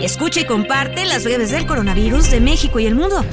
Escucha y comparte las breves del coronavirus de México y el mundo.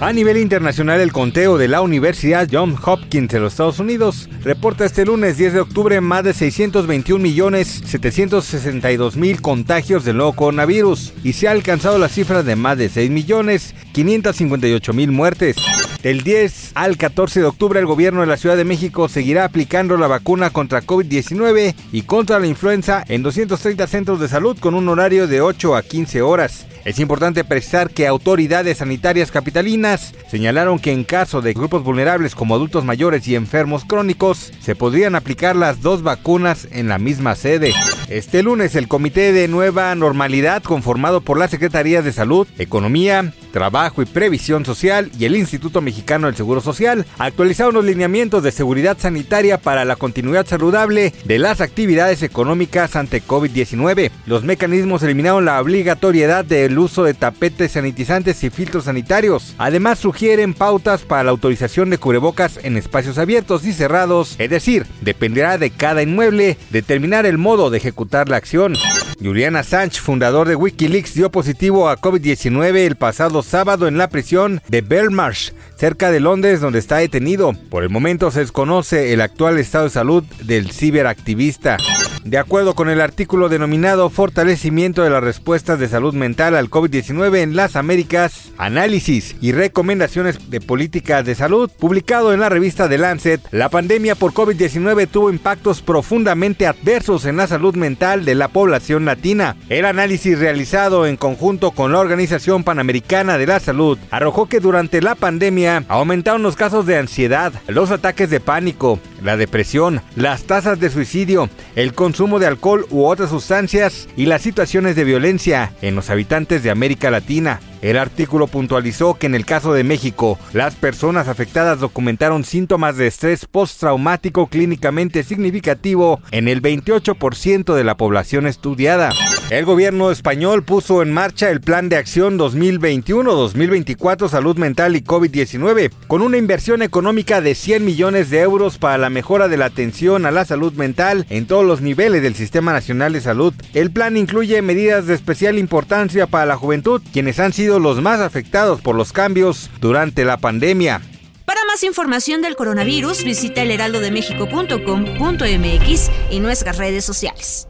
A nivel internacional, el conteo de la Universidad Johns Hopkins de los Estados Unidos reporta este lunes 10 de octubre más de 621 millones 762 mil contagios del nuevo coronavirus y se ha alcanzado la cifra de más de 6 millones 558 mil muertes. Del 10 al 14 de octubre el gobierno de la Ciudad de México seguirá aplicando la vacuna contra COVID-19 y contra la influenza en 230 centros de salud con un horario de 8 a 15 horas. Es importante precisar que autoridades sanitarias capitalinas señalaron que en caso de grupos vulnerables como adultos mayores y enfermos crónicos, se podrían aplicar las dos vacunas en la misma sede. Este lunes el Comité de Nueva Normalidad, conformado por las Secretarías de Salud, Economía, Trabajo y Previsión Social y el Instituto Mexicano del Seguro Social, actualizaron los lineamientos de seguridad sanitaria para la continuidad saludable de las actividades económicas ante COVID-19. Los mecanismos eliminaron la obligatoriedad del uso de tapetes sanitizantes y filtros sanitarios. Además, sugieren pautas para la autorización de cubrebocas en espacios abiertos y cerrados, es decir, dependerá de cada inmueble determinar el modo de ejecutar la acción. Julian Assange, fundador de Wikileaks, dio positivo a COVID-19 el pasado sábado en la prisión de Belmarsh, cerca de Londres, donde está detenido. Por el momento se desconoce el actual estado de salud del ciberactivista. De acuerdo con el artículo denominado Fortalecimiento de las respuestas de salud mental al COVID-19 en las Américas, análisis y recomendaciones de políticas de salud, publicado en la revista The Lancet, la pandemia por COVID-19 tuvo impactos profundamente adversos en la salud mental de la población latina. El análisis realizado en conjunto con la Organización Panamericana de la Salud arrojó que durante la pandemia aumentaron los casos de ansiedad, los ataques de pánico, la depresión, las tasas de suicidio, el consumo de alcohol u otras sustancias y las situaciones de violencia en los habitantes de América Latina. El artículo puntualizó que en el caso de México, las personas afectadas documentaron síntomas de estrés postraumático clínicamente significativo en el 28% de la población estudiada. El gobierno español puso en marcha el Plan de Acción 2021-2024 Salud Mental y COVID-19, con una inversión económica de 100 millones de euros para la mejora de la atención a la salud mental en todos los niveles del Sistema Nacional de Salud. El plan incluye medidas de especial importancia para la juventud, quienes han los más afectados por los cambios durante la pandemia. Para más información del coronavirus, visita elheraldodemexico.com.mx y nuestras redes sociales.